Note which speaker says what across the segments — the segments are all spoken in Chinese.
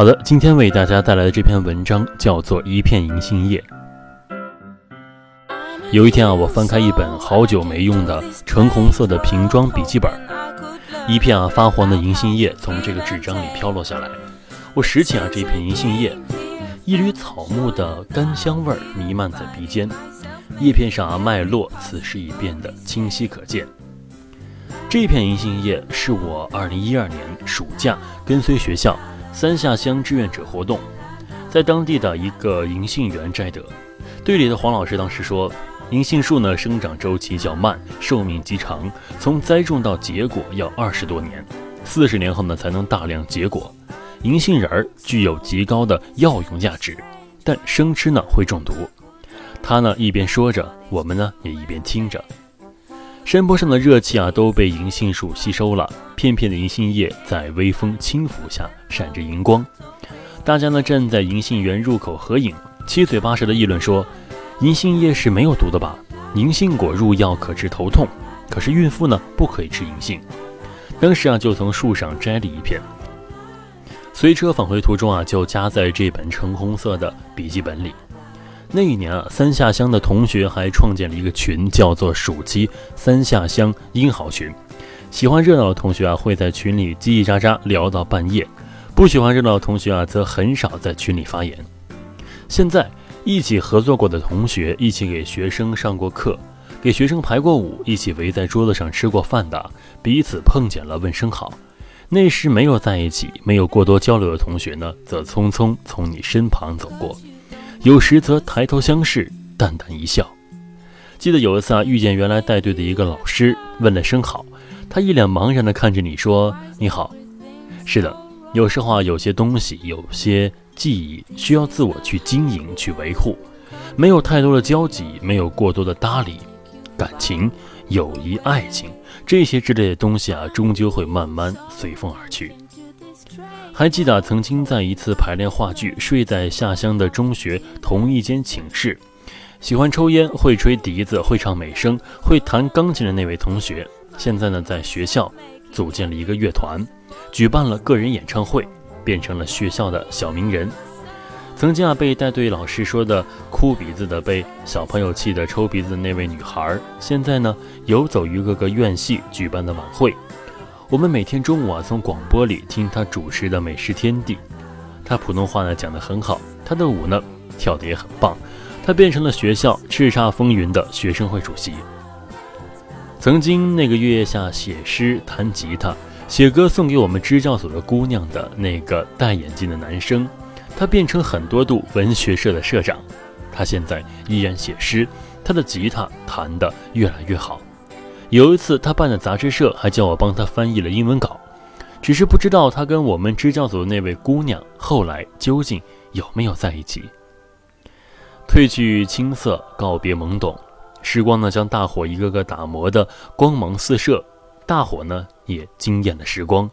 Speaker 1: 好的，今天为大家带来的这篇文章叫做《一片银杏叶》。有一天啊，我翻开一本好久没用的橙红色的瓶装笔记本，一片啊发黄的银杏叶从这个纸张里飘落下来。我拾起啊这片银杏叶，一缕草木的干香味弥漫在鼻尖，叶片上啊脉络此时已变得清晰可见。这片银杏叶是我2012年暑假跟随学校。三下乡志愿者活动，在当地的一个银杏园摘得。队里的黄老师当时说，银杏树呢生长周期较慢，寿命极长，从栽种到结果要二十多年，四十年后呢才能大量结果。银杏仁儿具有极高的药用价值，但生吃呢会中毒。他呢一边说着，我们呢也一边听着。山坡上的热气啊都被银杏树吸收了，片片的银杏叶在微风轻拂下闪着银光。大家呢站在银杏园入口合影，七嘴八舌的议论说：“银杏叶是没有毒的吧？银杏果入药可治头痛，可是孕妇呢不可以吃银杏。”当时啊就从树上摘了一片，随车返回途中啊就夹在这本橙红色的笔记本里。那一年啊，三下乡的同学还创建了一个群，叫做“暑期三下乡英豪群”。喜欢热闹的同学啊，会在群里叽叽喳喳聊到半夜；不喜欢热闹的同学啊，则很少在群里发言。现在，一起合作过的同学，一起给学生上过课，给学生排过舞，一起围在桌子上吃过饭的，彼此碰见了问声好。那时没有在一起、没有过多交流的同学呢，则匆匆从你身旁走过。有时则抬头相视，淡淡一笑。记得有一次啊，遇见原来带队的一个老师，问了声好，他一脸茫然地看着你说：“你好。”是的，有时候啊，有些东西，有些记忆，需要自我去经营、去维护。没有太多的交集，没有过多的搭理，感情、友谊、爱情这些之类的东西啊，终究会慢慢随风而去。还记得曾经在一次排练话剧，睡在下乡的中学同一间寝室，喜欢抽烟、会吹笛子、会唱美声、会弹钢琴的那位同学，现在呢在学校组建了一个乐团，举办了个人演唱会，变成了学校的小名人。曾经啊被带队老师说的哭鼻子的、被小朋友气的抽鼻子的那位女孩，现在呢游走于各个院系举办的晚会。我们每天中午啊，从广播里听他主持的《美食天地》，他普通话呢讲得很好，他的舞呢跳得也很棒，他变成了学校叱咤风云的学生会主席。曾经那个月夜下写诗、弹吉他、写歌送给我们支教所的姑娘的那个戴眼镜的男生，他变成很多度文学社的社长，他现在依然写诗，他的吉他弹得越来越好。有一次，他办的杂志社还叫我帮他翻译了英文稿，只是不知道他跟我们支教组的那位姑娘后来究竟有没有在一起。褪去青涩，告别懵懂，时光呢将大伙一个个打磨的光芒四射，大伙呢也惊艳了时光。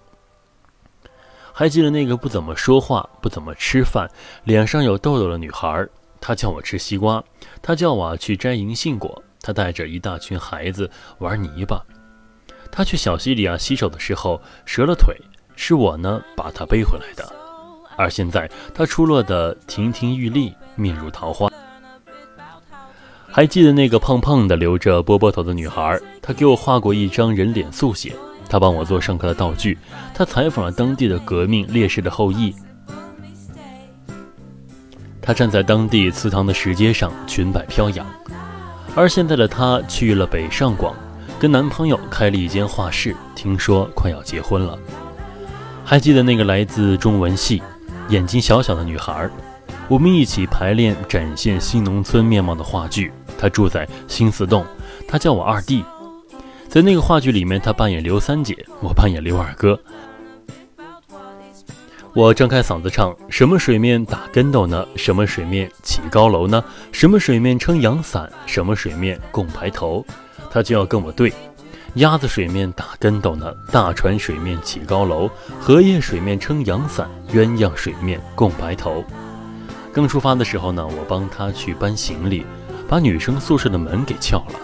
Speaker 1: 还记得那个不怎么说话、不怎么吃饭、脸上有痘痘的女孩，她叫我吃西瓜，她叫我去摘银杏果。他带着一大群孩子玩泥巴，他去小溪里啊洗手的时候折了腿，是我呢把他背回来的。而现在他出落的亭亭玉立，面如桃花。还记得那个胖胖的、留着波波头的女孩，她给我画过一张人脸速写，她帮我做上课的道具，她采访了当地的革命烈士的后裔，她站在当地祠堂的石阶上，裙摆飘扬。而现在的她去了北上广，跟男朋友开了一间画室，听说快要结婚了。还记得那个来自中文系、眼睛小小的女孩，我们一起排练展现新农村面貌的话剧。她住在新四栋，她叫我二弟。在那个话剧里面，她扮演刘三姐，我扮演刘二哥。我张开嗓子唱：什么水面打跟斗呢？什么水面起高楼呢？什么水面撑阳伞？什么水面共白头？他就要跟我对。鸭子水面打跟斗呢？大船水面起高楼？荷叶水面撑阳伞？鸳鸯水面共白头？刚出发的时候呢，我帮他去搬行李，把女生宿舍的门给撬了，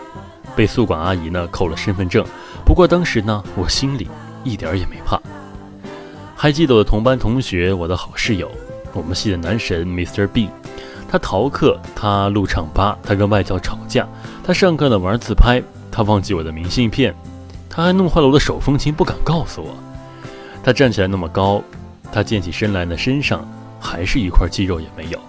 Speaker 1: 被宿管阿姨呢扣了身份证。不过当时呢，我心里一点也没怕。还记得我的同班同学，我的好室友，我们系的男神 Mr. B。他逃课，他录唱吧，他跟外教吵架，他上课呢玩自拍，他忘记我的明信片，他还弄坏了我的手风琴，不敢告诉我。他站起来那么高，他健起身来呢，身上还是一块肌肉也没有。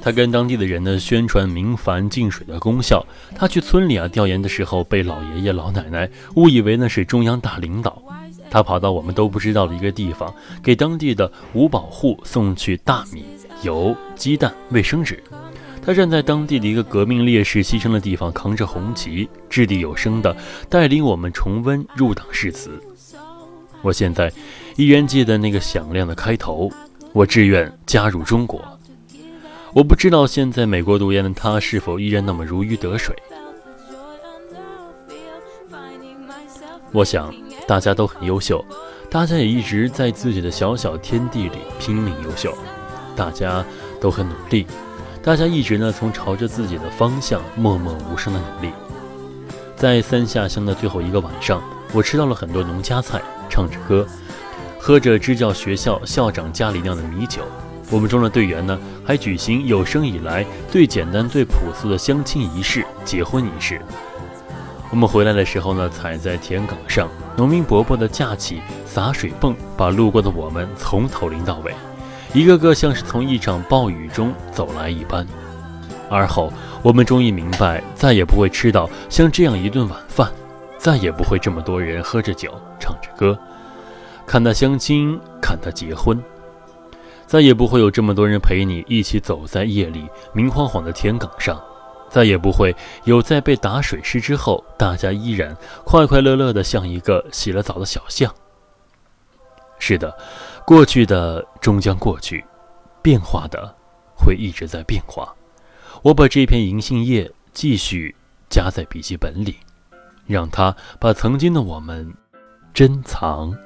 Speaker 1: 他跟当地的人呢宣传明矾净水的功效。他去村里啊调研的时候，被老爷爷老奶奶误以为那是中央大领导。他跑到我们都不知道的一个地方，给当地的五保户送去大米、油、鸡蛋、卫生纸。他站在当地的一个革命烈士牺牲的地方，扛着红旗，掷地有声的带领我们重温入党誓词。我现在依然记得那个响亮的开头：我志愿加入中国。我不知道现在美国读研的他是否依然那么如鱼得水。我想大家都很优秀，大家也一直在自己的小小天地里拼命优秀，大家都很努力，大家一直呢从朝着自己的方向默默无声的努力。在三下乡的最后一个晚上，我吃到了很多农家菜，唱着歌，喝着支教学校校长家里酿的米酒。我们中的队员呢，还举行有生以来最简单、最朴素的相亲仪式——结婚仪式。我们回来的时候呢，踩在田埂上，农民伯伯的架起洒水泵，把路过的我们从头淋到尾，一个个像是从一场暴雨中走来一般。而后，我们终于明白，再也不会吃到像这样一顿晚饭，再也不会这么多人喝着酒、唱着歌，看他相亲，看他结婚。再也不会有这么多人陪你一起走在夜里明晃晃的田埂上，再也不会有在被打水湿之后，大家依然快快乐乐的像一个洗了澡的小象。是的，过去的终将过去，变化的会一直在变化。我把这片银杏叶继续夹在笔记本里，让它把曾经的我们珍藏。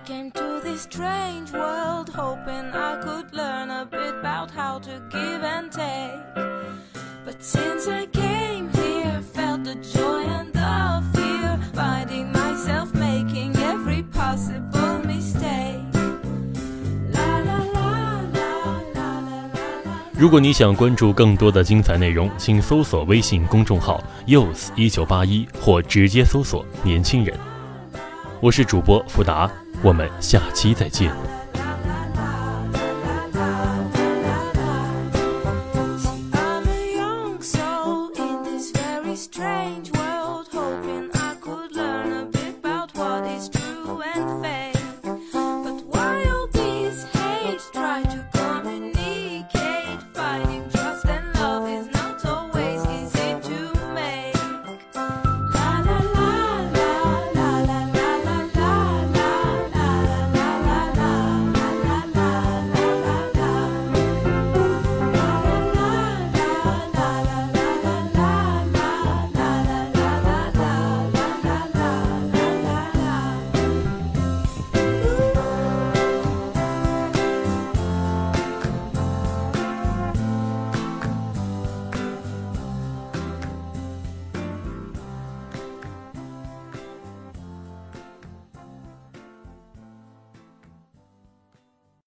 Speaker 1: I came to this strange world hoping I could learn a bit about how to give and take. But since I came here, felt the joy and the fear, finding myself making every possible mistake. 如果你想关注更多的精彩内容，请搜索微信公众号 “youth 一九八一”或直接搜索“年轻人”。我是主播福达。我们下期再见。